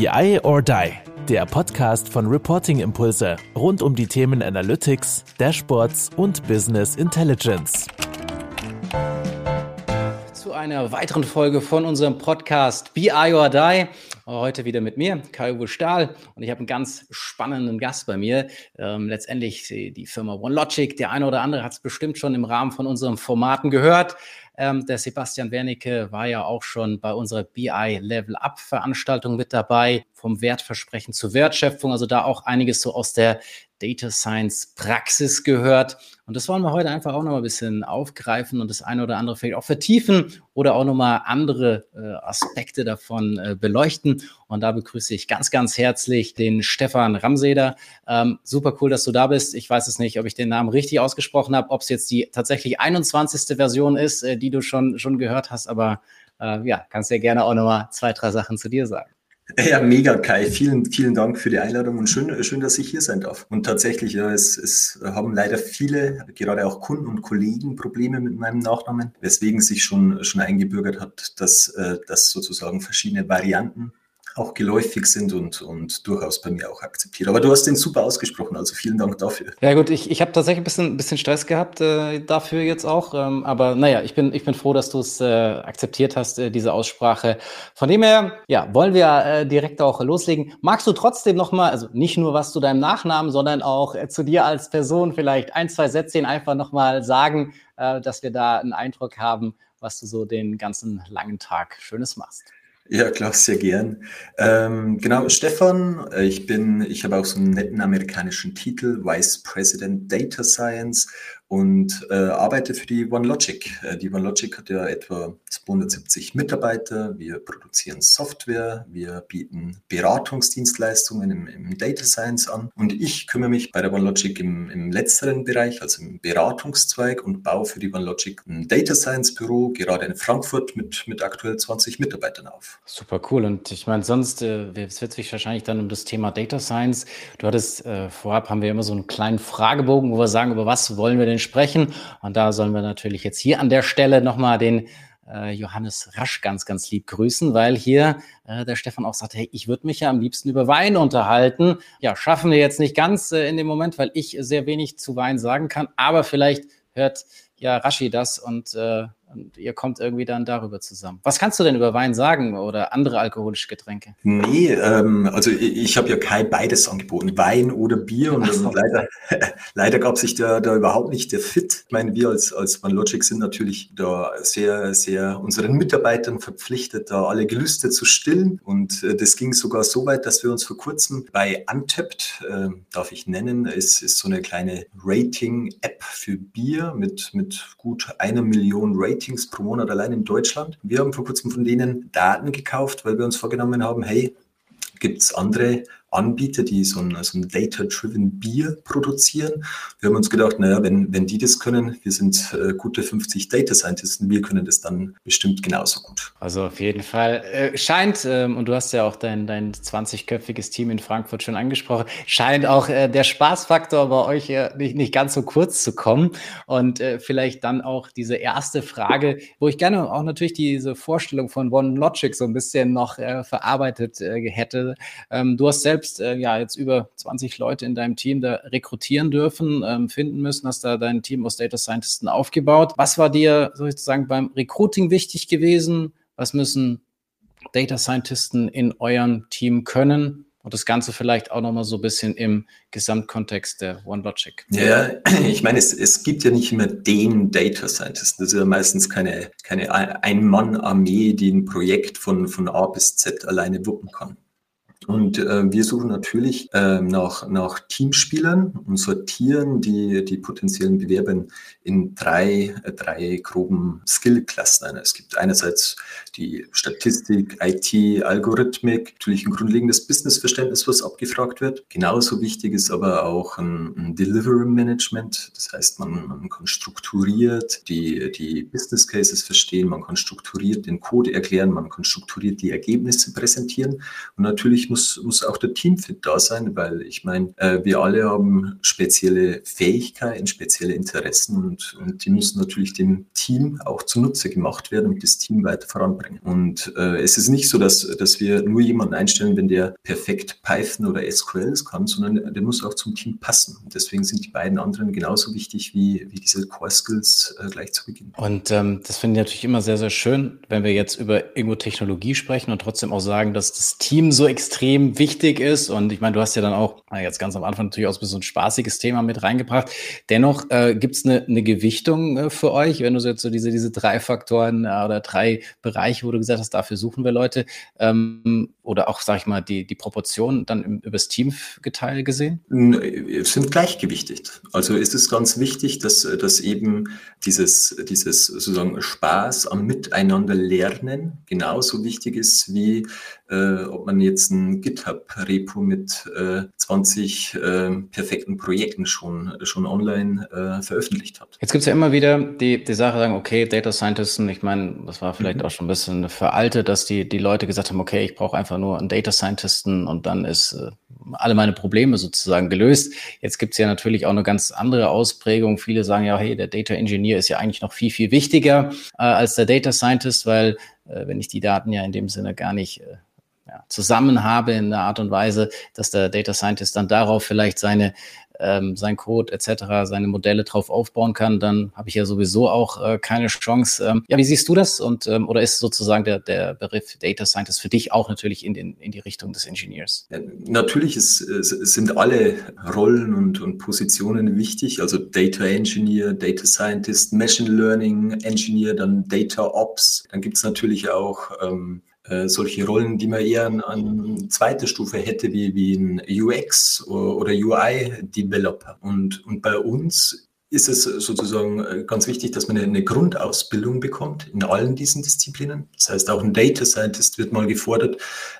BI or Die, der Podcast von Reporting Impulse rund um die Themen Analytics, Dashboards und Business Intelligence. Zu einer weiteren Folge von unserem Podcast BI or Die. Heute wieder mit mir, Kai-Uwe Stahl. Und ich habe einen ganz spannenden Gast bei mir. Ähm, letztendlich die Firma OneLogic. Der eine oder andere hat es bestimmt schon im Rahmen von unseren Formaten gehört. Ähm, der Sebastian Wernicke war ja auch schon bei unserer BI Level Up Veranstaltung mit dabei, vom Wertversprechen zur Wertschöpfung. Also da auch einiges so aus der Data Science Praxis gehört. Und das wollen wir heute einfach auch noch mal ein bisschen aufgreifen und das eine oder andere vielleicht auch vertiefen oder auch noch mal andere äh, Aspekte davon äh, beleuchten. Und da begrüße ich ganz, ganz herzlich den Stefan Ramseder. Ähm, super cool, dass du da bist. Ich weiß es nicht, ob ich den Namen richtig ausgesprochen habe, ob es jetzt die tatsächlich 21. Version ist, äh, die du schon, schon gehört hast. Aber äh, ja, kannst ja gerne auch noch mal zwei, drei Sachen zu dir sagen. Ja, mega, Kai. Vielen, vielen Dank für die Einladung und schön, schön, dass ich hier sein darf. Und tatsächlich, ja, es, es haben leider viele, gerade auch Kunden und Kollegen, Probleme mit meinem Nachnamen, weswegen sich schon, schon eingebürgert hat, dass, äh, dass sozusagen verschiedene Varianten auch geläufig sind und, und durchaus bei mir auch akzeptiert. Aber du hast den super ausgesprochen, also vielen Dank dafür. Ja gut, ich, ich habe tatsächlich ein bisschen, bisschen Stress gehabt äh, dafür jetzt auch. Ähm, aber naja, ich bin, ich bin froh, dass du es äh, akzeptiert hast, äh, diese Aussprache. Von dem her, ja, wollen wir äh, direkt auch loslegen. Magst du trotzdem nochmal, also nicht nur was zu deinem Nachnamen, sondern auch äh, zu dir als Person vielleicht ein, zwei Sätze einfach nochmal sagen, äh, dass wir da einen Eindruck haben, was du so den ganzen langen Tag Schönes machst. Ja, klar, sehr gern. Ähm, genau, Stefan, äh, ich bin, ich habe auch so einen netten amerikanischen Titel, Vice President Data Science und äh, arbeite für die OneLogic. Äh, die OneLogic hat ja etwa 270 Mitarbeiter. Wir produzieren Software, wir bieten Beratungsdienstleistungen im, im Data Science an und ich kümmere mich bei der OneLogic im, im letzteren Bereich, also im Beratungszweig und baue für die OneLogic ein Data Science Büro, gerade in Frankfurt mit, mit aktuell 20 Mitarbeitern auf. Super cool. Und ich meine, sonst äh, wird sich wahrscheinlich dann um das Thema Data Science. Du hattest äh, vorab haben wir immer so einen kleinen Fragebogen, wo wir sagen, über was wollen wir denn sprechen. Und da sollen wir natürlich jetzt hier an der Stelle nochmal den äh, Johannes Rasch ganz, ganz lieb grüßen, weil hier äh, der Stefan auch sagt, hey, ich würde mich ja am liebsten über Wein unterhalten. Ja, schaffen wir jetzt nicht ganz äh, in dem Moment, weil ich sehr wenig zu Wein sagen kann, aber vielleicht hört ja Rashi das und äh, und ihr kommt irgendwie dann darüber zusammen. Was kannst du denn über Wein sagen oder andere alkoholische Getränke? Nee, ähm, also ich, ich habe ja kein beides angeboten, Wein oder Bier. Und so. leider, leider gab sich da, da überhaupt nicht der Fit. Ich meine, wir als, als OneLogic sind natürlich da sehr, sehr unseren Mitarbeitern verpflichtet, da alle Gelüste zu stillen. Und äh, das ging sogar so weit, dass wir uns vor kurzem bei Untapped, äh, darf ich nennen, ist, ist so eine kleine Rating-App für Bier mit, mit gut einer Million Ratings Ratings pro Monat allein in Deutschland. Wir haben vor kurzem von denen Daten gekauft, weil wir uns vorgenommen haben, hey, gibt es andere Anbieter, die so ein, so ein Data-Driven Bier produzieren. Wir haben uns gedacht, naja, wenn, wenn die das können, wir sind äh, gute 50 Data Scientists, wir können das dann bestimmt genauso gut. Also auf jeden Fall äh, scheint, ähm, und du hast ja auch dein, dein 20-köpfiges Team in Frankfurt schon angesprochen, scheint auch äh, der Spaßfaktor bei euch äh, nicht, nicht ganz so kurz zu kommen. Und äh, vielleicht dann auch diese erste Frage, wo ich gerne auch natürlich diese Vorstellung von One Logic so ein bisschen noch äh, verarbeitet hätte. Ähm, du hast selbst selbst äh, ja jetzt über 20 Leute in deinem Team da rekrutieren dürfen, ähm, finden müssen, hast da dein Team aus Data Scientisten aufgebaut. Was war dir sozusagen beim Recruiting wichtig gewesen? Was müssen Data Scientisten in eurem Team können? Und das Ganze vielleicht auch nochmal so ein bisschen im Gesamtkontext der OneLogic. Ja, ich meine, es, es gibt ja nicht immer den Data Scientisten. Das ist ja meistens keine, keine Ein-Mann-Armee, die ein Projekt von, von A bis Z alleine wuppen kann. Und äh, wir suchen natürlich äh, nach, nach Teamspielern und sortieren die, die potenziellen Bewerber in drei, äh, drei groben Skill-Cluster ein. Es gibt einerseits die Statistik, IT, Algorithmik, natürlich ein grundlegendes Businessverständnis, was abgefragt wird. Genauso wichtig ist aber auch ein, ein Delivery Management. Das heißt, man, man kann strukturiert die, die Business Cases verstehen, man kann strukturiert den Code erklären, man kann strukturiert die Ergebnisse präsentieren und natürlich muss, muss auch der Teamfit da sein, weil ich meine, äh, wir alle haben spezielle Fähigkeiten, spezielle Interessen und, und die müssen natürlich dem Team auch zunutze gemacht werden und das Team weiter voranbringen. Und äh, es ist nicht so, dass, dass wir nur jemanden einstellen, wenn der perfekt Python oder SQL kann, sondern der muss auch zum Team passen. Und deswegen sind die beiden anderen genauso wichtig wie, wie diese Core Skills äh, gleich zu Beginn. Und ähm, das finde ich natürlich immer sehr, sehr schön, wenn wir jetzt über irgendwo Technologie sprechen und trotzdem auch sagen, dass das Team so extrem wichtig ist. Und ich meine, du hast ja dann auch jetzt ganz am Anfang natürlich auch so ein spaßiges Thema mit reingebracht. Dennoch äh, gibt es eine, eine Gewichtung äh, für euch, wenn du so jetzt so diese, diese drei Faktoren äh, oder drei Bereiche, wo du gesagt hast, dafür suchen wir Leute, ähm, oder auch, sag ich mal, die, die Proportionen dann im, übers Team geteilt gesehen? Sind gleichgewichtet. Also ist es ganz wichtig, dass, dass eben dieses, dieses sozusagen Spaß am Miteinander lernen genauso wichtig ist wie äh, ob man jetzt ein GitHub-Repo mit äh, 20 äh, perfekten Projekten schon, schon online äh, veröffentlicht hat. Jetzt gibt es ja immer wieder die, die Sache, sagen, okay, Data Scientisten, ich meine, das war vielleicht mhm. auch schon ein bisschen veraltet, dass die, die Leute gesagt haben, okay, ich brauche einfach nur einen Data Scientisten und dann ist äh, alle meine Probleme sozusagen gelöst. Jetzt gibt es ja natürlich auch eine ganz andere Ausprägung. Viele sagen ja, hey, der Data Engineer ist ja eigentlich noch viel, viel wichtiger äh, als der Data Scientist, weil wenn ich die Daten ja in dem Sinne gar nicht ja, zusammen habe in einer Art und Weise, dass der Data Scientist dann darauf vielleicht seine ähm, sein Code etc., seine Modelle drauf aufbauen kann, dann habe ich ja sowieso auch äh, keine Chance. Ähm, ja, wie siehst du das? Und ähm, oder ist sozusagen der, der Begriff Data Scientist für dich auch natürlich in, den, in die Richtung des Engineers? Ja, natürlich ist, sind alle Rollen und, und Positionen wichtig, also Data Engineer, Data Scientist, Machine Learning Engineer, dann Data Ops. Dann gibt es natürlich auch ähm, äh, solche Rollen, die man eher an, an zweiter Stufe hätte, wie, wie ein UX oder UI-Developer. Und, und bei uns ist es sozusagen äh, ganz wichtig, dass man eine Grundausbildung bekommt in allen diesen Disziplinen. Das heißt, auch ein Data Scientist wird mal gefordert,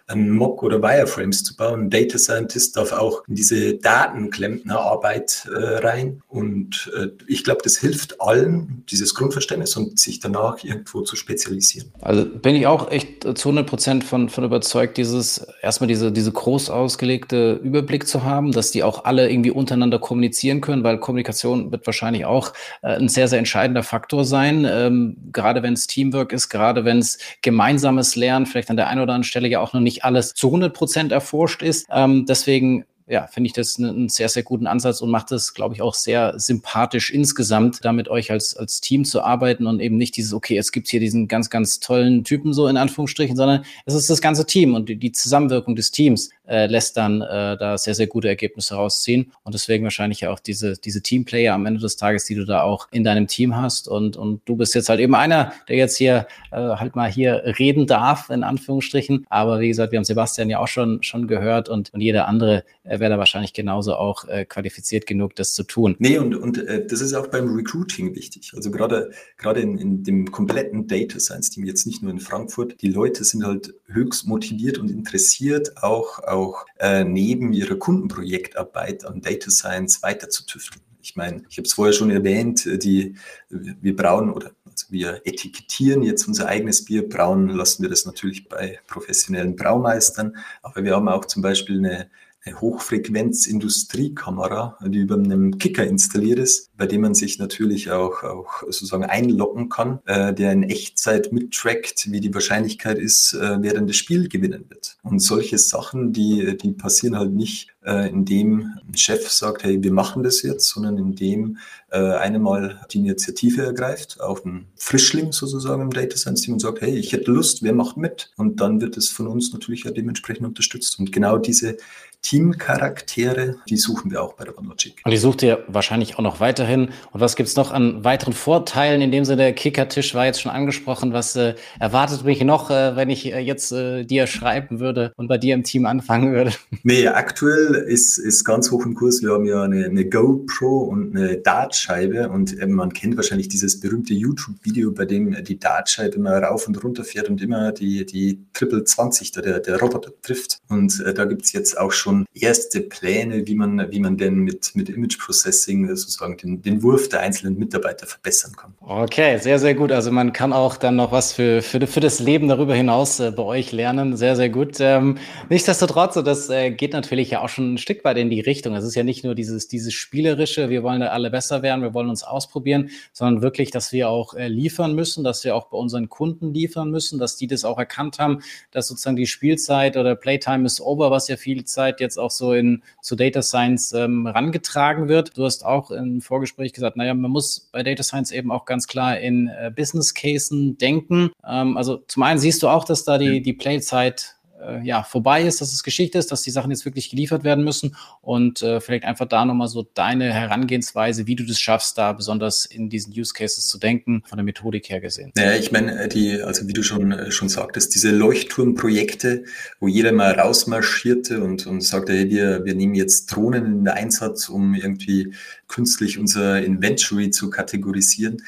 ein Mock oder Wireframes zu bauen. Ein Data Scientist darf auch in diese Datenklempnerarbeit äh, rein. Und äh, ich glaube, das hilft allen, dieses Grundverständnis und sich danach irgendwo zu spezialisieren. Also bin ich auch echt zu 100 Prozent von, von überzeugt, dieses erstmal diese, diese groß ausgelegte Überblick zu haben, dass die auch alle irgendwie untereinander kommunizieren können, weil Kommunikation wird wahrscheinlich wahrscheinlich auch äh, ein sehr, sehr entscheidender Faktor sein, ähm, gerade wenn es Teamwork ist, gerade wenn es gemeinsames Lernen vielleicht an der einen oder anderen Stelle ja auch noch nicht alles zu 100 Prozent erforscht ist. Ähm, deswegen ja, finde ich das einen sehr, sehr guten Ansatz und macht es, glaube ich, auch sehr sympathisch insgesamt, da mit euch als, als Team zu arbeiten und eben nicht dieses, okay, es gibt hier diesen ganz, ganz tollen Typen so in Anführungsstrichen, sondern es ist das ganze Team und die, die Zusammenwirkung des Teams äh, lässt dann äh, da sehr, sehr gute Ergebnisse rausziehen und deswegen wahrscheinlich ja auch diese, diese Teamplayer am Ende des Tages, die du da auch in deinem Team hast und, und du bist jetzt halt eben einer, der jetzt hier äh, halt mal hier reden darf, in Anführungsstrichen, aber wie gesagt, wir haben Sebastian ja auch schon, schon gehört und, und jeder andere äh, wäre da wahrscheinlich genauso auch äh, qualifiziert genug, das zu tun. Nee, und, und äh, das ist auch beim Recruiting wichtig. Also gerade, gerade in, in dem kompletten Data Science Team, jetzt nicht nur in Frankfurt, die Leute sind halt höchst motiviert und interessiert, auch, auch äh, neben ihrer Kundenprojektarbeit an Data Science weiter zu tüfteln. Ich meine, ich habe es vorher schon erwähnt, äh, die, wir brauen oder also wir etikettieren jetzt unser eigenes Bier. Brauen lassen wir das natürlich bei professionellen Braumeistern, aber wir haben auch zum Beispiel eine eine Hochfrequenz-Industriekamera, die über einem Kicker installiert ist, bei dem man sich natürlich auch, auch sozusagen einloggen kann, äh, der in Echtzeit mittrackt, wie die Wahrscheinlichkeit ist, äh, denn das Spiel gewinnen wird. Und solche Sachen, die, die passieren halt nicht, äh, indem ein Chef sagt, hey, wir machen das jetzt, sondern indem äh, eine mal die Initiative ergreift, auch ein Frischling sozusagen im Data Science Team und sagt, hey, ich hätte Lust, wer macht mit? Und dann wird es von uns natürlich ja dementsprechend unterstützt. Und genau diese Teamcharaktere, die suchen wir auch bei der OneLogic. Und die sucht ihr wahrscheinlich auch noch weiterhin. Und was gibt's noch an weiteren Vorteilen? In dem Sinne, der Kickertisch war jetzt schon angesprochen. Was äh, erwartet mich noch, äh, wenn ich äh, jetzt äh, dir schreiben würde und bei dir im Team anfangen würde? Nee, aktuell Ist, ist ganz hoch im Kurs. Wir haben ja eine, eine GoPro und eine Dartscheibe und man kennt wahrscheinlich dieses berühmte YouTube-Video, bei dem die Dartscheibe immer rauf und runter fährt und immer die, die Triple 20, der, der Roboter trifft. Und äh, da gibt's jetzt auch schon erste Pläne, wie man, wie man denn mit, mit Image Processing sozusagen den, den Wurf der einzelnen Mitarbeiter verbessern kann. Okay, sehr, sehr gut. Also man kann auch dann noch was für, für, für das Leben darüber hinaus äh, bei euch lernen. Sehr, sehr gut. Ähm, nichtsdestotrotz, das äh, geht natürlich ja auch schon ein Stück weit in die Richtung. Es ist ja nicht nur dieses, dieses Spielerische, wir wollen da alle besser werden, wir wollen uns ausprobieren, sondern wirklich, dass wir auch äh, liefern müssen, dass wir auch bei unseren Kunden liefern müssen, dass die das auch erkannt haben, dass sozusagen die Spielzeit oder Playtime is over, was ja viel Zeit jetzt auch so in zu Data Science ähm, rangetragen wird. Du hast auch im Vorgespräch gesagt, naja, man muss bei Data Science eben auch ganz klar in äh, Business Casen denken. Ähm, also zum einen siehst du auch, dass da die, die Playzeit äh, ja, vorbei ist, dass es Geschichte ist, dass die Sachen jetzt wirklich geliefert werden müssen und äh, vielleicht einfach da nochmal so deine Herangehensweise, wie du das schaffst, da besonders in diesen Use Cases zu denken, von der Methodik her gesehen. Ja, ich meine, die, also wie du schon, äh, schon sagtest, diese Leuchtturmprojekte, wo jeder mal rausmarschierte und, und sagte, hey, wir, wir nehmen jetzt Drohnen in den Einsatz, um irgendwie künstlich unser Inventory zu kategorisieren.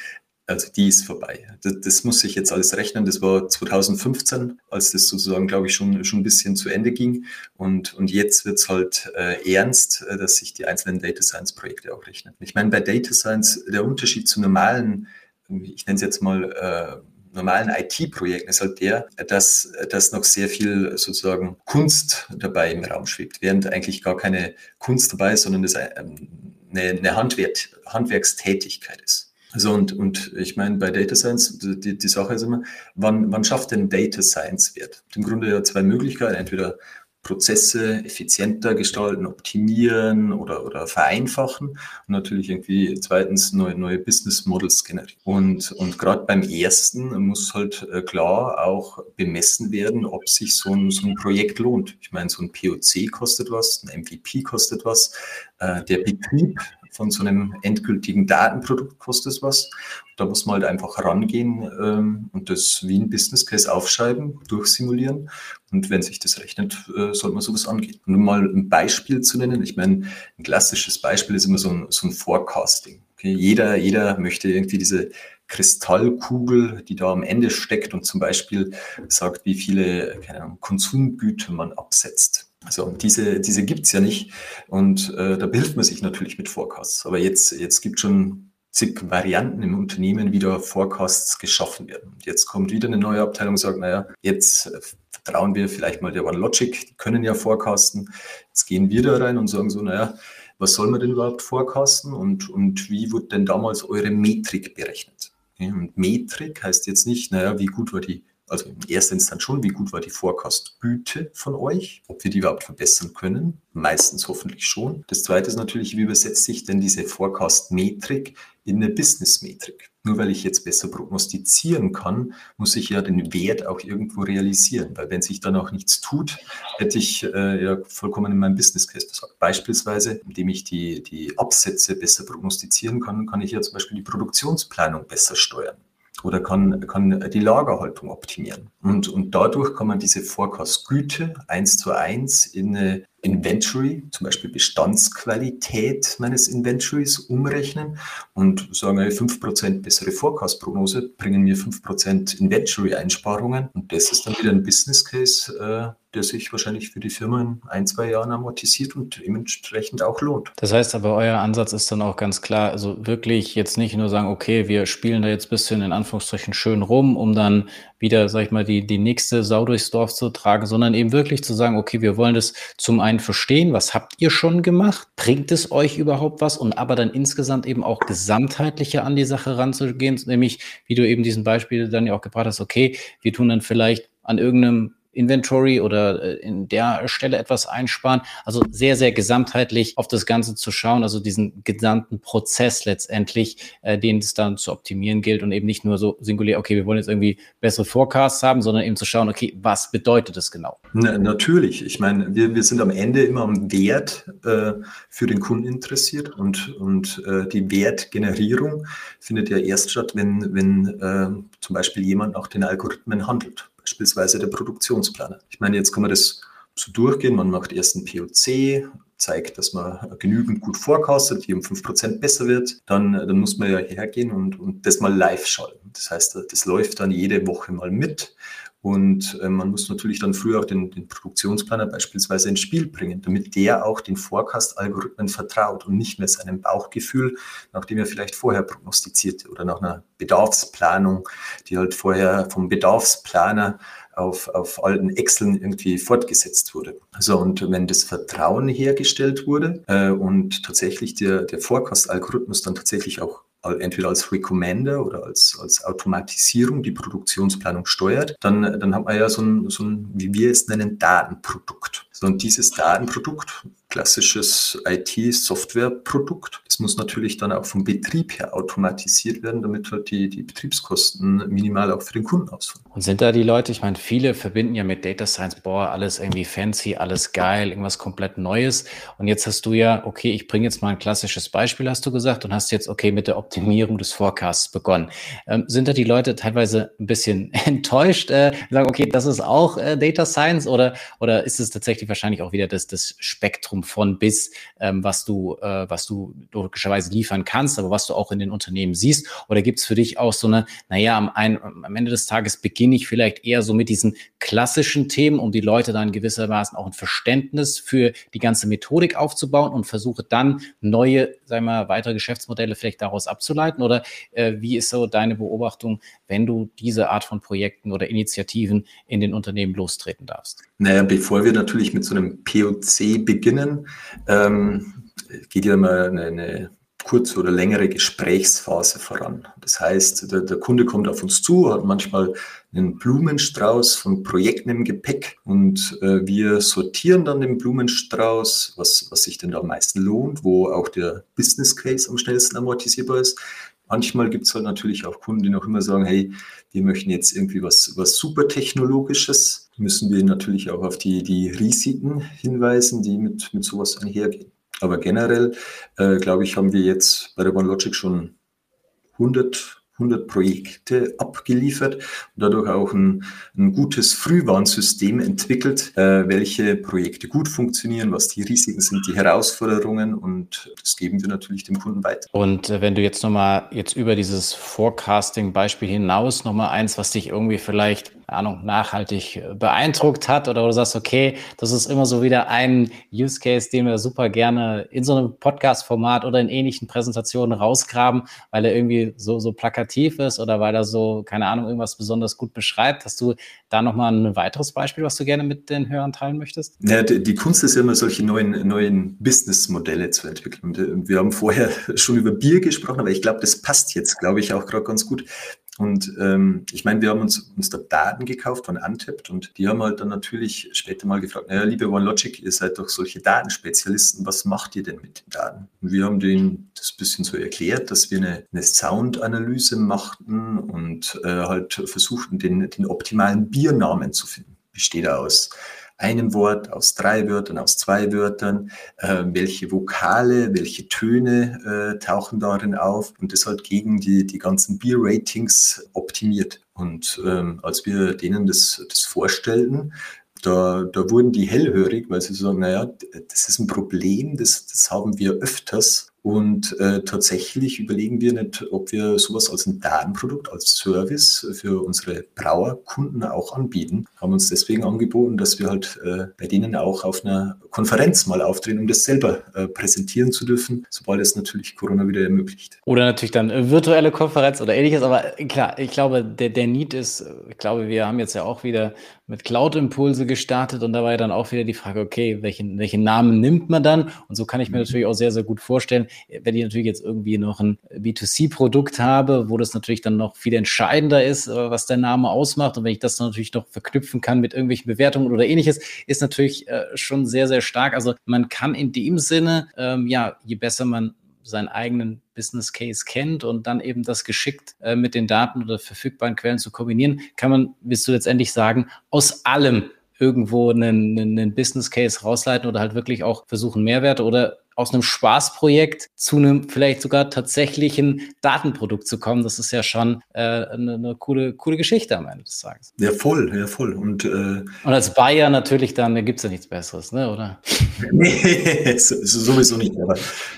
Also die ist vorbei. Das, das, muss ich jetzt alles rechnen. Das war 2015, als das sozusagen, glaube ich, schon, schon ein bisschen zu Ende ging. Und, und jetzt wird es halt äh, ernst, äh, dass sich die einzelnen Data Science Projekte auch rechnen. Ich meine, bei Data Science, der Unterschied zu normalen, ich nenne es jetzt mal äh, normalen IT-Projekten ist halt der, dass, dass noch sehr viel sozusagen Kunst dabei im Raum schwebt, während eigentlich gar keine Kunst dabei ist, sondern es ähm, eine, eine Handwerk, Handwerkstätigkeit ist. So, und, und ich meine, bei Data Science, die, die Sache ist immer, wann, wann schafft denn Data Science Wert? Im Grunde ja zwei Möglichkeiten, entweder Prozesse effizienter gestalten, optimieren oder, oder vereinfachen und natürlich irgendwie zweitens neue, neue Business Models generieren. Und, und gerade beim ersten muss halt äh, klar auch bemessen werden, ob sich so ein, so ein Projekt lohnt. Ich meine, so ein POC kostet was, ein MVP kostet was, äh, der Betrieb von so einem endgültigen Datenprodukt kostet es was. Da muss man halt einfach rangehen ähm, und das wie ein Business Case aufschreiben, durchsimulieren. Und wenn sich das rechnet, äh, sollte man sowas angehen. Und um mal ein Beispiel zu nennen, ich meine, ein klassisches Beispiel ist immer so ein, so ein Forecasting. Okay? Jeder, jeder möchte irgendwie diese Kristallkugel, die da am Ende steckt und zum Beispiel sagt, wie viele Ahnung, Konsumgüter man absetzt. Also diese, diese gibt's ja nicht und äh, da behilft man sich natürlich mit Forecasts. Aber jetzt, jetzt gibt schon zig Varianten im Unternehmen, wie da Forecasts geschaffen werden. Und jetzt kommt wieder eine neue Abteilung und sagt, naja, jetzt äh, vertrauen wir vielleicht mal der OneLogic, die können ja forecasten. Jetzt gehen wir da rein und sagen so, naja, was soll man denn überhaupt forecasten und, und wie wurde denn damals eure Metrik berechnet? Und Metrik heißt jetzt nicht, naja, wie gut war die also in erster Instanz schon, wie gut war die Forecast-Güte von euch, ob wir die überhaupt verbessern können, meistens hoffentlich schon. Das zweite ist natürlich, wie übersetzt sich denn diese Forecast-Metrik in eine Business-Metrik? Nur weil ich jetzt besser prognostizieren kann, muss ich ja den Wert auch irgendwo realisieren, weil wenn sich dann auch nichts tut, hätte ich äh, ja vollkommen in meinem Business Case versagt. Beispielsweise, indem ich die, die Absätze besser prognostizieren kann, kann ich ja zum Beispiel die Produktionsplanung besser steuern oder kann, kann die Lagerhaltung optimieren. Und, und dadurch kann man diese Forecast-Güte eins zu eins in eine Inventory, zum Beispiel Bestandsqualität meines Inventories umrechnen und sagen, 5% bessere Forecast-Prognose bringen mir 5% Inventory-Einsparungen. Und das ist dann wieder ein Business Case, äh, der sich wahrscheinlich für die Firma in ein, zwei Jahren amortisiert und dementsprechend auch lohnt. Das heißt aber, euer Ansatz ist dann auch ganz klar, also wirklich jetzt nicht nur sagen, okay, wir spielen da jetzt ein bisschen in Anführungsstrichen schön rum, um dann wieder, sag ich mal, die, die nächste Sau durchs Dorf zu tragen, sondern eben wirklich zu sagen, okay, wir wollen das zum einen verstehen, was habt ihr schon gemacht? Bringt es euch überhaupt was? Und aber dann insgesamt eben auch gesamtheitlicher an die Sache ranzugehen, nämlich, wie du eben diesen Beispiel dann ja auch gebracht hast, okay, wir tun dann vielleicht an irgendeinem Inventory oder äh, in der Stelle etwas einsparen. Also sehr, sehr gesamtheitlich auf das Ganze zu schauen, also diesen gesamten Prozess letztendlich, äh, den es dann zu optimieren gilt und eben nicht nur so singulär, okay, wir wollen jetzt irgendwie bessere Forecasts haben, sondern eben zu schauen, okay, was bedeutet das genau? Na, natürlich. Ich meine, wir, wir sind am Ende immer am Wert äh, für den Kunden interessiert und, und äh, die Wertgenerierung findet ja erst statt, wenn, wenn äh, zum Beispiel jemand nach den Algorithmen handelt beispielsweise der Produktionsplaner. Ich meine, jetzt kann man das so durchgehen. Man macht erst ein POC, zeigt, dass man genügend gut forecastet, die um 5% besser wird, dann, dann muss man ja hergehen und, und das mal live schalten. Das heißt, das läuft dann jede Woche mal mit und äh, man muss natürlich dann früher auch den, den, Produktionsplaner beispielsweise ins Spiel bringen, damit der auch den Forecast-Algorithmen vertraut und nicht mehr seinem Bauchgefühl, nachdem er vielleicht vorher prognostizierte oder nach einer Bedarfsplanung, die halt vorher vom Bedarfsplaner auf, auf alten Excel irgendwie fortgesetzt wurde. So, und wenn das Vertrauen hergestellt wurde äh, und tatsächlich der, der Forecast-Algorithmus dann tatsächlich auch entweder als Recommender oder als, als Automatisierung die Produktionsplanung steuert, dann, dann hat man ja so ein, so ein, wie wir es nennen, Datenprodukt. So, und dieses Datenprodukt klassisches IT-Software-Produkt. Das muss natürlich dann auch vom Betrieb her automatisiert werden, damit halt die, die Betriebskosten minimal auch für den Kunden ausfallen. Und sind da die Leute, ich meine, viele verbinden ja mit Data Science, boah, alles irgendwie fancy, alles geil, irgendwas komplett Neues. Und jetzt hast du ja, okay, ich bringe jetzt mal ein klassisches Beispiel, hast du gesagt, und hast jetzt, okay, mit der Optimierung des Forecasts begonnen. Ähm, sind da die Leute teilweise ein bisschen enttäuscht, äh, sagen, okay, das ist auch äh, Data Science oder, oder ist es tatsächlich wahrscheinlich auch wieder das, das Spektrum von bis, ähm, was du, äh, was du logischerweise liefern kannst, aber was du auch in den Unternehmen siehst? Oder gibt es für dich auch so eine, naja, am, ein, am Ende des Tages beginne ich vielleicht eher so mit diesen klassischen Themen, um die Leute dann gewissermaßen auch ein Verständnis für die ganze Methodik aufzubauen und versuche dann neue, sagen wir mal, weitere Geschäftsmodelle vielleicht daraus abzuleiten? Oder äh, wie ist so deine Beobachtung, wenn du diese Art von Projekten oder Initiativen in den Unternehmen lostreten darfst? Naja, bevor wir natürlich mit so einem POC beginnen, ähm, geht ja mal eine, eine kurze oder längere Gesprächsphase voran. Das heißt, der, der, Kunde kommt auf uns zu, hat manchmal einen Blumenstrauß von Projekten im Gepäck und äh, wir sortieren dann den Blumenstrauß, was, was sich denn da am meisten lohnt, wo auch der Business Case am schnellsten amortisierbar ist. Manchmal gibt es halt natürlich auch Kunden, die noch immer sagen, hey, wir möchten jetzt irgendwie was, was super Technologisches. Müssen wir natürlich auch auf die, die Risiken hinweisen, die mit, mit sowas einhergehen. Aber generell, äh, glaube ich, haben wir jetzt bei der OneLogic schon 100 100 Projekte abgeliefert und dadurch auch ein, ein gutes Frühwarnsystem entwickelt, äh, welche Projekte gut funktionieren, was die Risiken sind, die Herausforderungen und das geben wir natürlich dem Kunden weiter. Und äh, wenn du jetzt nochmal jetzt über dieses Forecasting-Beispiel hinaus nochmal eins, was dich irgendwie vielleicht Ahnung, nachhaltig äh, beeindruckt hat oder du sagst, okay, das ist immer so wieder ein Use Case, den wir super gerne in so einem Podcast-Format oder in ähnlichen Präsentationen rausgraben, weil er irgendwie so, so plakativ ist oder weil er so, keine Ahnung, irgendwas besonders gut beschreibt. Hast du da nochmal ein weiteres Beispiel, was du gerne mit den Hörern teilen möchtest? Ja, die, Kunst ist ja immer, solche neuen, neuen Business-Modelle zu entwickeln. Äh, wir haben vorher schon über Bier gesprochen, aber ich glaube, das passt jetzt, glaube ich, auch gerade ganz gut. Und ähm, ich meine, wir haben uns, uns da Daten gekauft von Untapped und die haben halt dann natürlich später mal gefragt, naja, liebe OneLogic, ihr seid doch solche Datenspezialisten, was macht ihr denn mit den Daten? Und wir haben denen das bisschen so erklärt, dass wir eine, eine Sound-Analyse machten und äh, halt versuchten, den, den optimalen Biernamen zu finden. Besteht aus einem Wort, aus drei Wörtern, aus zwei Wörtern, äh, welche Vokale, welche Töne äh, tauchen darin auf und das halt gegen die, die ganzen Beer-Ratings optimiert. Und ähm, als wir denen das, das vorstellten, da, da wurden die hellhörig, weil sie sagen, naja, das ist ein Problem, das, das haben wir öfters und äh, tatsächlich überlegen wir nicht, ob wir sowas als ein Datenprodukt, als Service für unsere Brauerkunden auch anbieten. Haben uns deswegen angeboten, dass wir halt äh, bei denen auch auf einer Konferenz mal auftreten, um das selber äh, präsentieren zu dürfen, sobald es natürlich Corona wieder ermöglicht. Oder natürlich dann äh, virtuelle Konferenz oder ähnliches. Aber klar, ich glaube, der, der Need ist, ich glaube, wir haben jetzt ja auch wieder mit Cloud-Impulse gestartet und da war ja dann auch wieder die Frage, okay, welchen, welchen Namen nimmt man dann? Und so kann ich mir mhm. natürlich auch sehr, sehr gut vorstellen, wenn ich natürlich jetzt irgendwie noch ein B2C-Produkt habe, wo das natürlich dann noch viel entscheidender ist, äh, was der Name ausmacht. Und wenn ich das dann natürlich noch verknüpfen kann mit irgendwelchen Bewertungen oder ähnliches, ist natürlich äh, schon sehr, sehr stark. Also man kann in dem Sinne, ähm, ja, je besser man seinen eigenen Business Case kennt und dann eben das geschickt äh, mit den Daten oder verfügbaren Quellen zu kombinieren, kann man, willst du letztendlich sagen, aus allem irgendwo einen, einen Business Case rausleiten oder halt wirklich auch versuchen, Mehrwerte oder aus einem Spaßprojekt zu einem vielleicht sogar tatsächlichen Datenprodukt zu kommen. Das ist ja schon äh, eine, eine, coole, coole Geschichte am Ende des Tages. Ja, voll, ja, voll. Und, äh, Und als Bayer natürlich dann, da gibt es ja nichts Besseres, ne, oder? nee, sowieso nicht. Aber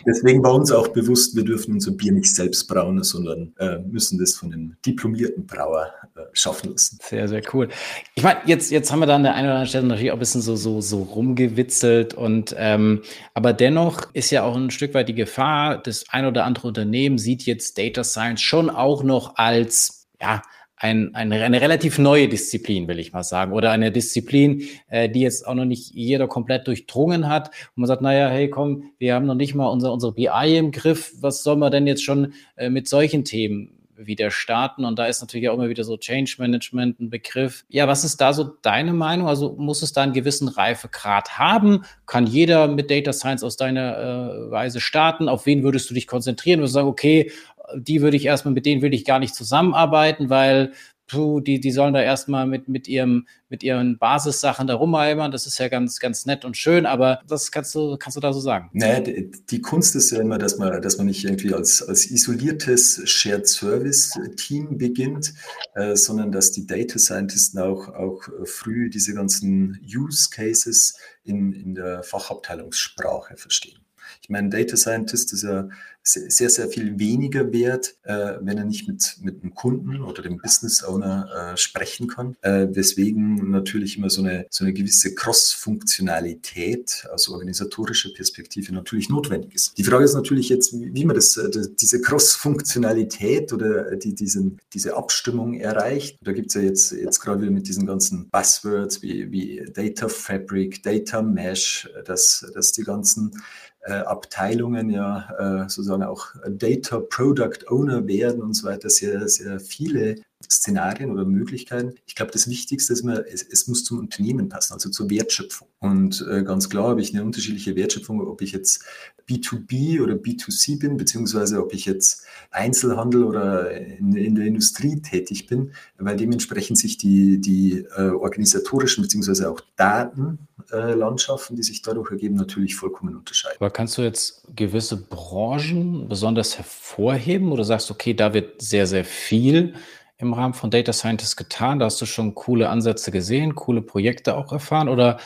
deswegen war uns auch bewusst, wir dürfen unser Bier nicht selbst brauen, sondern äh, müssen das von einem diplomierten Brauer äh, schaffen lassen. Sehr, sehr cool. Ich meine, jetzt, jetzt haben wir da an der einen oder anderen Stelle natürlich auch ein bisschen so, so, so rumgewitzelt und ähm, aber dennoch ist ja auch ein Stück weit die Gefahr, das ein oder andere Unternehmen sieht jetzt Data Science schon auch noch als, ja, ein, eine, eine relativ neue Disziplin, will ich mal sagen, oder eine Disziplin, äh, die jetzt auch noch nicht jeder komplett durchdrungen hat. Und man sagt, naja, hey, komm, wir haben noch nicht mal unser, unsere BI im Griff. Was soll man denn jetzt schon äh, mit solchen Themen wieder starten. Und da ist natürlich auch immer wieder so Change Management ein Begriff. Ja, was ist da so deine Meinung? Also muss es da einen gewissen Reifegrad haben? Kann jeder mit Data Science aus deiner äh, Weise starten? Auf wen würdest du dich konzentrieren? Würdest du sagen, okay, die würde ich erstmal, mit denen will ich gar nicht zusammenarbeiten, weil puh, die, die sollen da erstmal mit, mit, ihrem, mit ihren Basissachen da rumalbern. Das ist ja ganz, ganz nett und schön, aber das kannst du, kannst du da so sagen. Naja, die, die Kunst ist ja immer, dass man, dass man nicht irgendwie als, als isoliertes Shared Service Team beginnt, äh, sondern dass die Data Scientisten auch, auch früh diese ganzen Use Cases in, in der Fachabteilungssprache verstehen. Ich meine, Data Scientist ist ja sehr, sehr viel weniger wert, äh, wenn er nicht mit, mit einem Kunden oder dem Business Owner äh, sprechen kann. Äh, weswegen natürlich immer so eine, so eine gewisse Cross-Funktionalität aus organisatorischer Perspektive natürlich notwendig ist. Die Frage ist natürlich jetzt, wie man das, äh, diese Cross-Funktionalität oder die, diesen, diese Abstimmung erreicht. Da gibt es ja jetzt, jetzt gerade wieder mit diesen ganzen Buzzwords wie, wie Data Fabric, Data Mesh, dass, dass die ganzen äh, Abteilungen ja äh, sozusagen auch Data Product Owner werden und so weiter, sehr, sehr viele Szenarien oder Möglichkeiten. Ich glaube, das Wichtigste ist immer, es, es, muss zum Unternehmen passen, also zur Wertschöpfung. Und äh, ganz klar habe ich eine unterschiedliche Wertschöpfung, ob ich jetzt B2B oder B2C bin, beziehungsweise ob ich jetzt Einzelhandel oder in, in der Industrie tätig bin, weil dementsprechend sich die, die äh, organisatorischen beziehungsweise auch Datenlandschaften, äh, die sich dadurch ergeben, natürlich vollkommen unterscheiden. Aber kannst du jetzt gewisse Branchen besonders hervorheben oder sagst, okay, da wird sehr, sehr viel im Rahmen von Data Scientist getan? Da hast du schon coole Ansätze gesehen, coole Projekte auch erfahren oder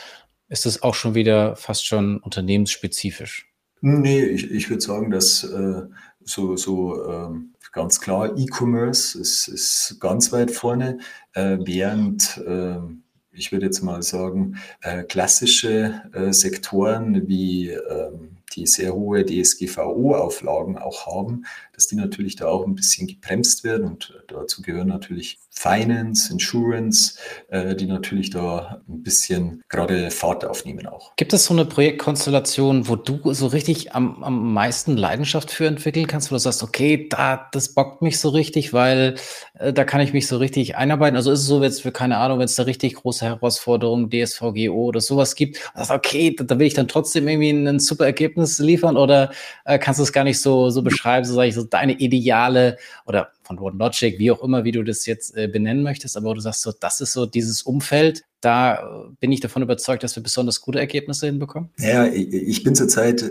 ist es auch schon wieder fast schon unternehmensspezifisch? Nee, ich, ich würde sagen, dass äh, so, so ähm, ganz klar E-Commerce ist, ist ganz weit vorne, äh, während äh, ich würde jetzt mal sagen, äh, klassische äh, Sektoren wie ähm, die sehr hohe DSGVO-Auflagen auch haben, dass die natürlich da auch ein bisschen gebremst werden und äh, dazu gehören natürlich Finance, Insurance, äh, die natürlich da ein bisschen gerade Fahrt aufnehmen auch. Gibt es so eine Projektkonstellation, wo du so richtig am, am meisten Leidenschaft für entwickeln kannst, wo du sagst, okay, da, das bockt mich so richtig, weil äh, da kann ich mich so richtig einarbeiten. Also ist es so, jetzt für keine Ahnung, wenn es da richtig große Herausforderungen, DSVGO oder sowas gibt, also okay, da, da will ich dann trotzdem irgendwie ein, ein super Ergebnis liefern oder äh, kannst du es gar nicht so, so beschreiben, so sage ich, so deine ideale oder von Logic, wie auch immer, wie du das jetzt äh, benennen möchtest, aber du sagst so, das ist so dieses Umfeld, da äh, bin ich davon überzeugt, dass wir besonders gute Ergebnisse hinbekommen. Ja, ich bin zurzeit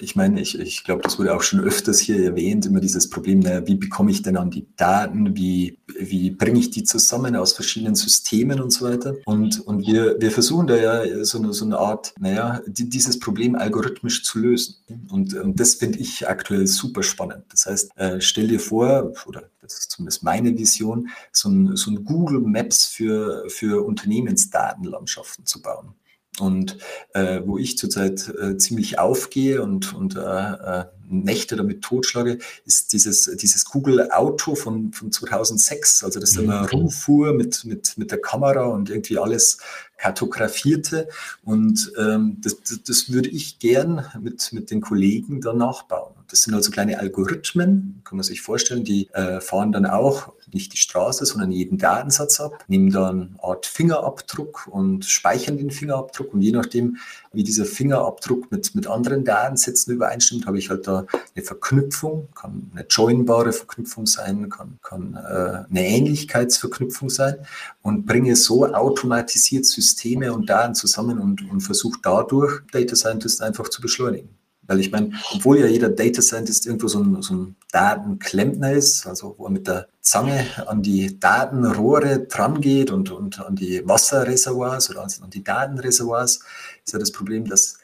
ich meine, ich, ich glaube, das wurde auch schon öfters hier erwähnt, immer dieses Problem, naja, wie bekomme ich denn an die Daten, wie, wie bringe ich die zusammen aus verschiedenen Systemen und so weiter. Und, und wir, wir versuchen da ja so eine, so eine Art, naja, die, dieses Problem algorithmisch zu lösen. Und, und das finde ich aktuell super spannend. Das heißt, äh, stell dir vor, oder das ist zumindest meine Vision, so ein, so ein Google Maps für, für Unternehmensdatenlandschaften zu bauen. Und äh, wo ich zurzeit äh, ziemlich aufgehe und, und äh, äh Nächte damit totschlage, ist dieses, dieses Google Auto von, von 2006, also das mhm. immer rumfuhr mit, mit, mit der Kamera und irgendwie alles kartografierte. Und ähm, das, das würde ich gern mit, mit den Kollegen dann nachbauen. Das sind also kleine Algorithmen, kann man sich vorstellen, die äh, fahren dann auch nicht die Straße, sondern jeden Datensatz ab, nehmen dann eine Art Fingerabdruck und speichern den Fingerabdruck. Und je nachdem, wie dieser Fingerabdruck mit, mit anderen Datensätzen übereinstimmt, habe ich halt da eine Verknüpfung, kann eine joinbare Verknüpfung sein, kann, kann äh, eine Ähnlichkeitsverknüpfung sein und bringe so automatisiert Systeme und Daten zusammen und, und versuche dadurch Data Scientist einfach zu beschleunigen. Weil ich meine, obwohl ja jeder Data Scientist irgendwo so ein, so ein Datenklempner ist, also wo er mit der Zange an die Datenrohre dran geht und, und an die Wasserreservoirs oder an die Datenreservoirs, ist ja das Problem, dass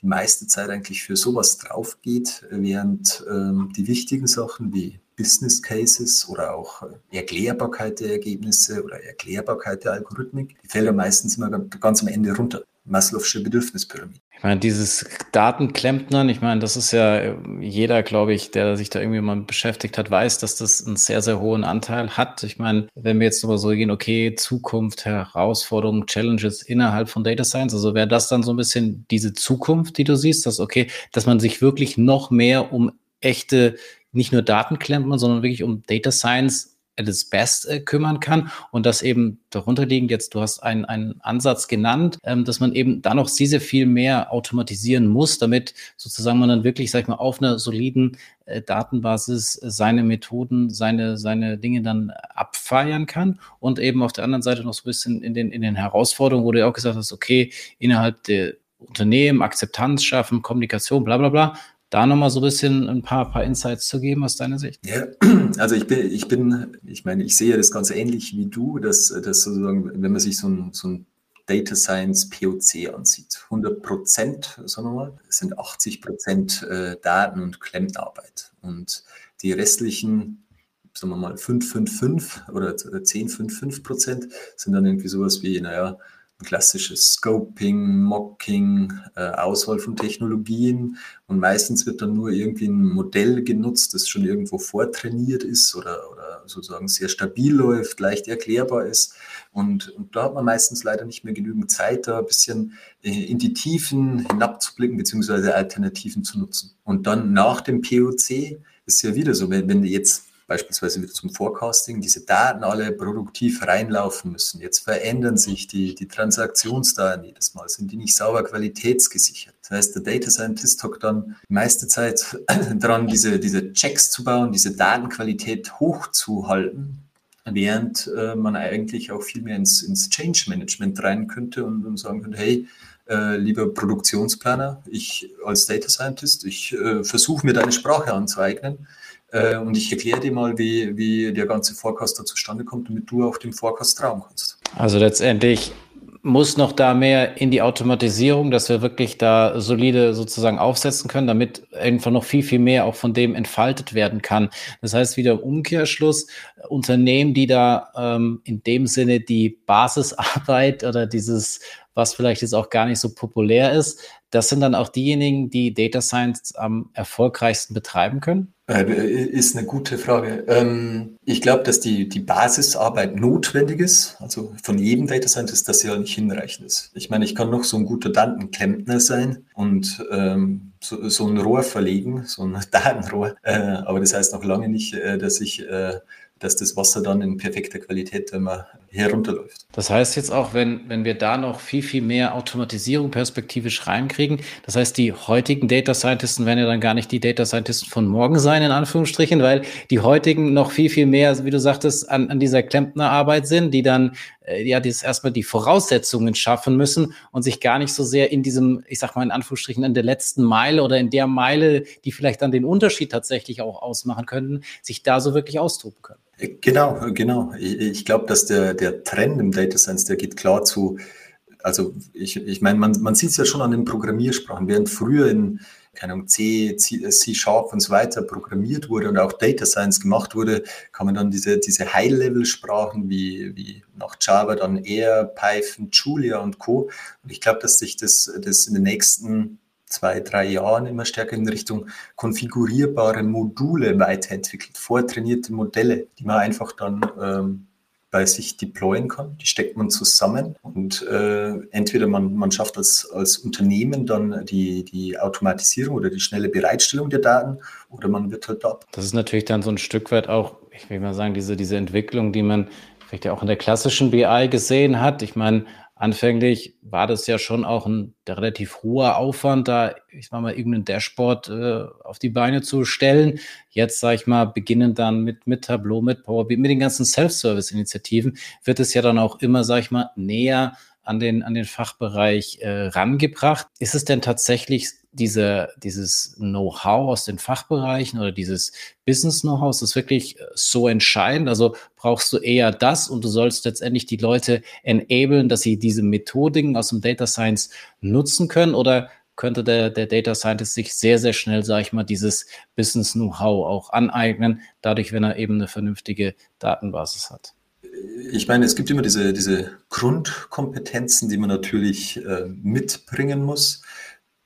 die meiste Zeit eigentlich für sowas drauf geht, während ähm, die wichtigen Sachen wie Business Cases oder auch Erklärbarkeit der Ergebnisse oder Erklärbarkeit der Algorithmik, die fällt ja meistens immer ganz am Ende runter. Maslow'sche Bedürfnispyramide. Ich meine, dieses Datenklempnern, ich meine, das ist ja jeder, glaube ich, der sich da irgendwie mal beschäftigt hat, weiß, dass das einen sehr, sehr hohen Anteil hat. Ich meine, wenn wir jetzt nochmal so gehen, okay, Zukunft, Herausforderungen, Challenges innerhalb von Data Science, also wäre das dann so ein bisschen diese Zukunft, die du siehst, dass okay, dass man sich wirklich noch mehr um echte, nicht nur Datenklempner, sondern wirklich um Data Science at its best äh, kümmern kann und das eben darunter liegend jetzt, du hast einen, einen Ansatz genannt, ähm, dass man eben da noch sehr, sehr viel mehr automatisieren muss, damit sozusagen man dann wirklich, sag ich mal, auf einer soliden äh, Datenbasis äh, seine Methoden, seine, seine Dinge dann abfeiern kann und eben auf der anderen Seite noch so ein bisschen in den, in den Herausforderungen, wo du ja auch gesagt hast, okay, innerhalb der Unternehmen, Akzeptanz schaffen, Kommunikation, bla bla bla, da nochmal so ein bisschen ein paar, paar Insights zu geben aus deiner Sicht? Ja, also ich bin, ich bin, ich meine, ich sehe das ganz ähnlich wie du, dass, dass sozusagen, wenn man sich so ein, so ein Data Science POC ansieht, 100 Prozent, sagen wir mal, sind 80 Prozent äh, Daten- und Klemmarbeit. Und die restlichen, sagen wir mal, 5, 5, 5 oder 10, 5, 5 Prozent sind dann irgendwie sowas wie, naja, klassisches Scoping, Mocking, äh, Auswahl von Technologien und meistens wird dann nur irgendwie ein Modell genutzt, das schon irgendwo vortrainiert ist oder, oder sozusagen sehr stabil läuft, leicht erklärbar ist und, und da hat man meistens leider nicht mehr genügend Zeit, da ein bisschen äh, in die Tiefen hinabzublicken beziehungsweise Alternativen zu nutzen. Und dann nach dem POC ist ja wieder so, wenn, wenn jetzt beispielsweise wieder zum Forecasting, diese Daten alle produktiv reinlaufen müssen. Jetzt verändern sich die, die Transaktionsdaten jedes Mal, sind die nicht sauber qualitätsgesichert. Das heißt, der Data Scientist hockt dann die meiste Zeit dran, diese, diese Checks zu bauen, diese Datenqualität hochzuhalten, während äh, man eigentlich auch viel mehr ins, ins Change Management rein könnte und, und sagen könnte, hey, äh, lieber Produktionsplaner, ich als Data Scientist, ich äh, versuche mir deine Sprache anzueignen äh, und ich erkläre dir mal, wie, wie der ganze Forecast da zustande kommt, damit du auf dem Forecast trauen kannst. Also letztendlich muss noch da mehr in die Automatisierung, dass wir wirklich da solide sozusagen aufsetzen können, damit einfach noch viel, viel mehr auch von dem entfaltet werden kann. Das heißt wieder im Umkehrschluss, Unternehmen, die da ähm, in dem Sinne die Basisarbeit oder dieses, was vielleicht jetzt auch gar nicht so populär ist, das sind dann auch diejenigen, die Data Science am erfolgreichsten betreiben können? Äh, ist eine gute Frage. Ähm, ich glaube, dass die, die Basisarbeit notwendig ist. Also von jedem Data Scientist, dass sie ja nicht hinreichend ist. Ich meine, ich kann noch so ein guter Datenklempner sein und ähm, so, so ein Rohr verlegen, so ein Datenrohr. Äh, aber das heißt noch lange nicht, äh, dass ich äh, dass das Wasser dann in perfekter Qualität immer herunterläuft. Das heißt jetzt auch, wenn, wenn wir da noch viel, viel mehr Automatisierung perspektivisch reinkriegen, das heißt, die heutigen Data Scientisten werden ja dann gar nicht die Data Scientisten von morgen sein, in Anführungsstrichen, weil die heutigen noch viel, viel mehr, wie du sagtest, an, an dieser Klempnerarbeit sind, die dann äh, ja das erstmal die Voraussetzungen schaffen müssen und sich gar nicht so sehr in diesem, ich sag mal in Anführungsstrichen, in der letzten Meile oder in der Meile, die vielleicht dann den Unterschied tatsächlich auch ausmachen könnten, sich da so wirklich austoben können. Genau, genau. Ich, ich glaube, dass der, der Trend im Data Science, der geht klar zu, also ich, ich meine, man, man sieht es ja schon an den Programmiersprachen, während früher in keine Ahnung, C, C, C Sharp und so weiter programmiert wurde und auch Data Science gemacht wurde, kann man dann diese, diese High-Level-Sprachen wie, wie nach Java dann eher Python, Julia und Co. Und ich glaube, dass sich das, das in den nächsten zwei, drei Jahren immer stärker in Richtung konfigurierbare Module weiterentwickelt, vortrainierte Modelle, die man einfach dann ähm, sich deployen kann. Die steckt man zusammen und äh, entweder man, man schafft als, als Unternehmen dann die, die Automatisierung oder die schnelle Bereitstellung der Daten oder man wird halt ab. Das ist natürlich dann so ein Stück weit auch, ich will mal sagen, diese, diese Entwicklung, die man vielleicht ja auch in der klassischen BI gesehen hat. Ich meine, Anfänglich war das ja schon auch ein relativ hoher Aufwand, da ich sag mal irgendein Dashboard äh, auf die Beine zu stellen. Jetzt sage ich mal, beginnen dann mit mit Tableau, mit Power BI, mit den ganzen Self-Service-Initiativen wird es ja dann auch immer, sage ich mal, näher an den, an den Fachbereich äh, rangebracht. Ist es denn tatsächlich diese, dieses Know-how aus den Fachbereichen oder dieses Business-Know-how, ist das wirklich äh, so entscheidend? Also brauchst du eher das und du sollst letztendlich die Leute enablen, dass sie diese Methodiken aus dem Data Science nutzen können oder könnte der, der Data Scientist sich sehr, sehr schnell, sage ich mal, dieses Business-Know-how auch aneignen, dadurch, wenn er eben eine vernünftige Datenbasis hat. Ich meine, es gibt immer diese, diese Grundkompetenzen, die man natürlich äh, mitbringen muss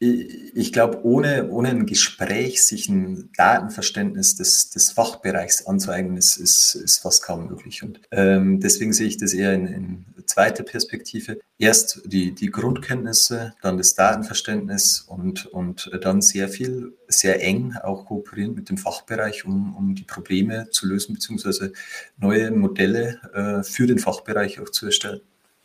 ich glaube, ohne, ohne ein Gespräch sich ein Datenverständnis des, des Fachbereichs anzueignen, ist, ist, ist fast kaum möglich. Und ähm, deswegen sehe ich das eher in, in zweiter Perspektive. Erst die, die Grundkenntnisse, dann das Datenverständnis und, und dann sehr viel, sehr eng auch kooperieren mit dem Fachbereich, um, um die Probleme zu lösen, beziehungsweise neue Modelle äh, für den Fachbereich auch zu erstellen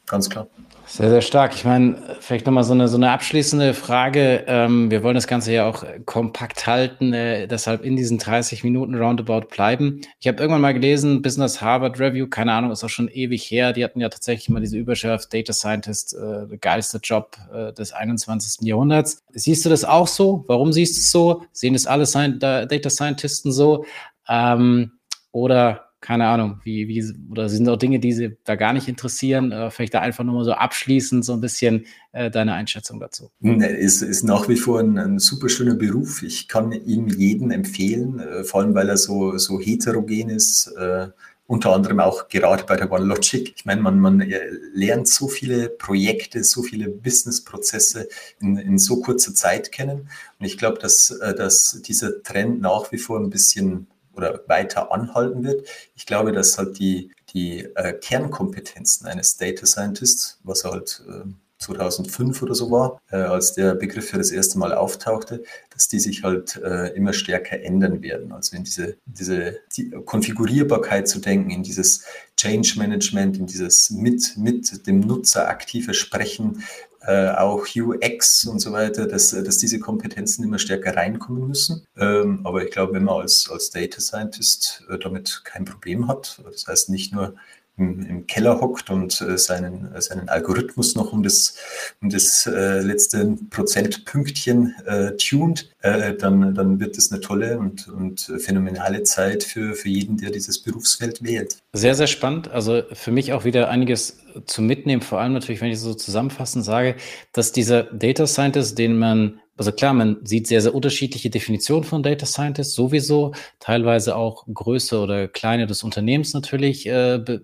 ganz klar. Sehr, sehr stark. Ich meine, vielleicht nochmal so eine, so eine abschließende Frage. Ähm, wir wollen das Ganze ja auch kompakt halten, äh, deshalb in diesen 30 Minuten Roundabout bleiben. Ich habe irgendwann mal gelesen, Business Harvard Review, keine Ahnung, ist auch schon ewig her. Die hatten ja tatsächlich mal diese Überschrift Data Scientist, äh, der geilste Job äh, des 21. Jahrhunderts. Siehst du das auch so? Warum siehst du es so? Sehen das alle Data Scientisten so? Ähm, oder keine Ahnung, wie, wie, oder sind auch Dinge, die Sie da gar nicht interessieren? Äh, vielleicht da einfach nochmal so abschließend so ein bisschen äh, deine Einschätzung dazu. Es ist nach wie vor ein, ein, super schöner Beruf. Ich kann ihn jedem empfehlen, äh, vor allem weil er so, so heterogen ist. Äh, unter anderem auch gerade bei der OneLogic. Ich meine, man, man äh, lernt so viele Projekte, so viele Businessprozesse in, in so kurzer Zeit kennen. Und ich glaube, dass, äh, dass dieser Trend nach wie vor ein bisschen oder weiter anhalten wird. Ich glaube, dass halt die, die äh, Kernkompetenzen eines Data Scientists, was halt äh, 2005 oder so war, äh, als der Begriff für das erste Mal auftauchte, dass die sich halt äh, immer stärker ändern werden. Also in diese, diese die Konfigurierbarkeit zu denken, in dieses Change Management, in dieses mit, mit dem Nutzer aktive Sprechen, äh, auch UX und so weiter, dass, dass diese Kompetenzen immer stärker reinkommen müssen. Ähm, aber ich glaube, wenn man als, als Data Scientist äh, damit kein Problem hat, das heißt nicht nur im, Keller hockt und äh, seinen, äh, seinen Algorithmus noch um das, um das äh, letzte Prozentpünktchen äh, tuned, äh, dann, dann wird das eine tolle und, und phänomenale Zeit für, für jeden, der dieses Berufsfeld wählt. Sehr, sehr spannend. Also für mich auch wieder einiges zu mitnehmen, vor allem natürlich, wenn ich so zusammenfassend sage, dass dieser Data Scientist, den man also klar, man sieht sehr, sehr unterschiedliche Definitionen von Data Scientist sowieso, teilweise auch Größe oder Kleine des Unternehmens natürlich äh, be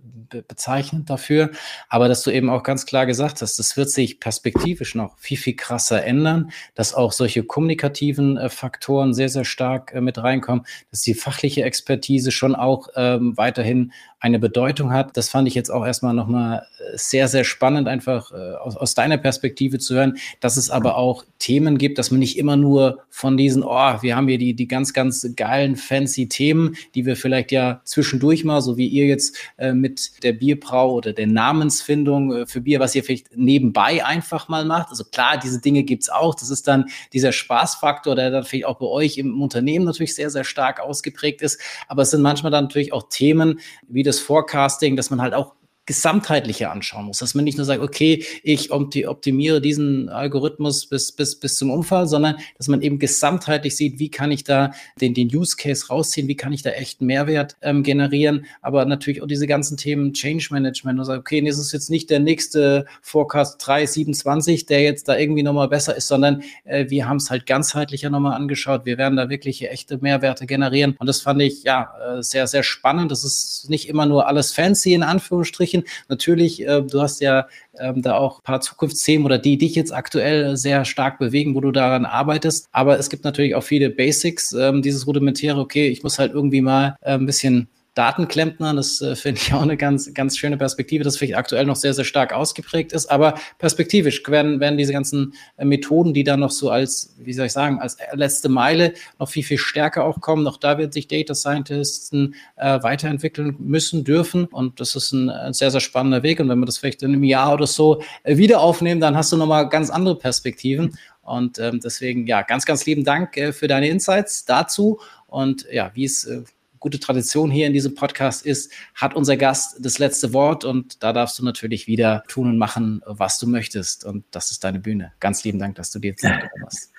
bezeichnend dafür. Aber dass du eben auch ganz klar gesagt hast, das wird sich perspektivisch noch viel, viel krasser ändern, dass auch solche kommunikativen äh, Faktoren sehr, sehr stark äh, mit reinkommen, dass die fachliche Expertise schon auch ähm, weiterhin eine Bedeutung hat. Das fand ich jetzt auch erstmal nochmal äh, sehr, sehr spannend, einfach äh, aus, aus deiner Perspektive zu hören, dass es aber auch Themen gibt, dass man nicht immer nur von diesen, oh, wir haben hier die, die ganz, ganz geilen, fancy Themen, die wir vielleicht ja zwischendurch mal, so wie ihr jetzt äh, mit der Bierbrau oder der Namensfindung äh, für Bier, was ihr vielleicht nebenbei einfach mal macht. Also klar, diese Dinge gibt's auch. Das ist dann dieser Spaßfaktor, der dann vielleicht auch bei euch im Unternehmen natürlich sehr, sehr stark ausgeprägt ist. Aber es sind manchmal dann natürlich auch Themen wie das das Forecasting, dass man halt auch gesamtheitlicher anschauen muss, dass man nicht nur sagt, okay, ich optimiere diesen Algorithmus bis, bis, bis zum Umfall, sondern dass man eben gesamtheitlich sieht, wie kann ich da den, den Use Case rausziehen, wie kann ich da echten Mehrwert ähm, generieren, aber natürlich auch diese ganzen Themen Change Management und sagt, okay, das ist jetzt nicht der nächste Forecast 327, der jetzt da irgendwie nochmal besser ist, sondern äh, wir haben es halt ganzheitlicher nochmal angeschaut, wir werden da wirklich echte Mehrwerte generieren. Und das fand ich ja äh, sehr, sehr spannend, das ist nicht immer nur alles fancy in Anführungsstrichen, Anführungsstrichen. Natürlich, äh, du hast ja ähm, da auch ein paar Zukunftsthemen oder die dich jetzt aktuell sehr stark bewegen, wo du daran arbeitest. Aber es gibt natürlich auch viele Basics, ähm, dieses rudimentäre, okay, ich muss halt irgendwie mal äh, ein bisschen Datenklempner. Das äh, finde ich auch eine ganz, ganz schöne Perspektive, das vielleicht aktuell noch sehr, sehr stark ausgeprägt ist. Aber perspektivisch werden, werden diese ganzen äh, Methoden, die dann noch so als, wie soll ich sagen, als letzte Meile noch viel, viel stärker auch kommen. Auch da wird sich Data Scientisten äh, weiterentwickeln müssen, dürfen. Und das ist ein, ein, sehr, sehr spannender Weg. Und wenn wir das vielleicht in einem Jahr oder so äh, wieder aufnehmen, dann hast du nochmal ganz andere Perspektiven. Und ähm, deswegen, ja, ganz, ganz lieben Dank äh, für deine Insights dazu. Und ja, wie es äh, gute Tradition hier in diesem Podcast ist, hat unser Gast das letzte Wort und da darfst du natürlich wieder tun und machen, was du möchtest. Und das ist deine Bühne. Ganz lieben Dank, dass du dir Zeit genommen hast.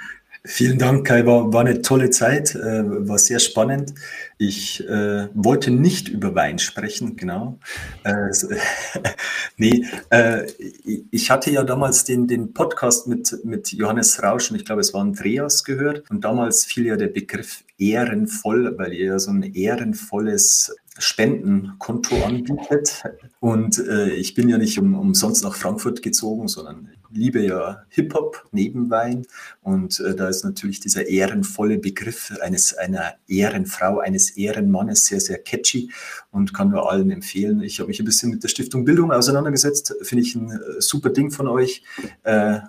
Vielen Dank, Kai. War, war eine tolle Zeit, äh, war sehr spannend. Ich äh, wollte nicht über Wein sprechen, genau. Äh, nee, äh, ich hatte ja damals den, den Podcast mit, mit Johannes Rauschen, ich glaube, es war Andreas gehört. Und damals fiel ja der Begriff ehrenvoll, weil ihr so ein ehrenvolles Spendenkonto anbietet. Und äh, ich bin ja nicht um, umsonst nach Frankfurt gezogen, sondern liebe ja Hip-Hop neben Wein. Und äh, da ist natürlich dieser ehrenvolle Begriff eines, einer Ehrenfrau, eines Ehrenmannes sehr, sehr catchy und kann nur allen empfehlen. Ich habe mich ein bisschen mit der Stiftung Bildung auseinandergesetzt. Finde ich ein äh, super Ding von euch. Äh,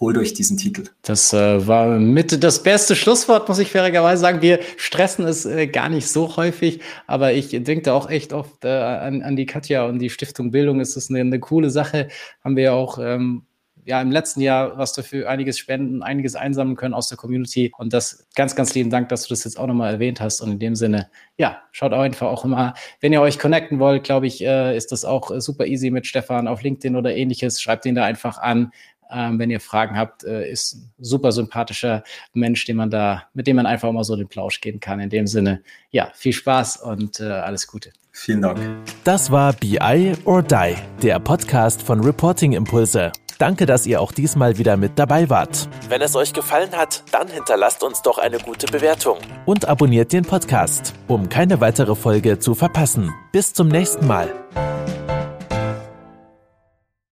holt euch diesen Titel. Das äh, war mit das beste Schlusswort, muss ich fairerweise sagen. Wir stressen es äh, gar nicht so häufig, aber ich denke da auch echt oft äh, an, an die Katja und die Stiftung Bildung. Es ist eine, eine coole Sache. Haben wir ja auch ähm, ja im letzten Jahr was dafür einiges spenden, einiges einsammeln können aus der Community. Und das ganz, ganz lieben Dank, dass du das jetzt auch nochmal erwähnt hast. Und in dem Sinne, ja, schaut auch einfach auch immer, wenn ihr euch connecten wollt, glaube ich, äh, ist das auch super easy mit Stefan auf LinkedIn oder ähnliches. Schreibt ihn da einfach an. Ähm, wenn ihr Fragen habt, äh, ist ein super sympathischer Mensch, den man da, mit dem man einfach mal so den Plausch gehen kann. In dem Sinne, ja, viel Spaß und äh, alles Gute. Vielen Dank. Das war BI or Die, der Podcast von Reporting Impulse. Danke, dass ihr auch diesmal wieder mit dabei wart. Wenn es euch gefallen hat, dann hinterlasst uns doch eine gute Bewertung und abonniert den Podcast, um keine weitere Folge zu verpassen. Bis zum nächsten Mal.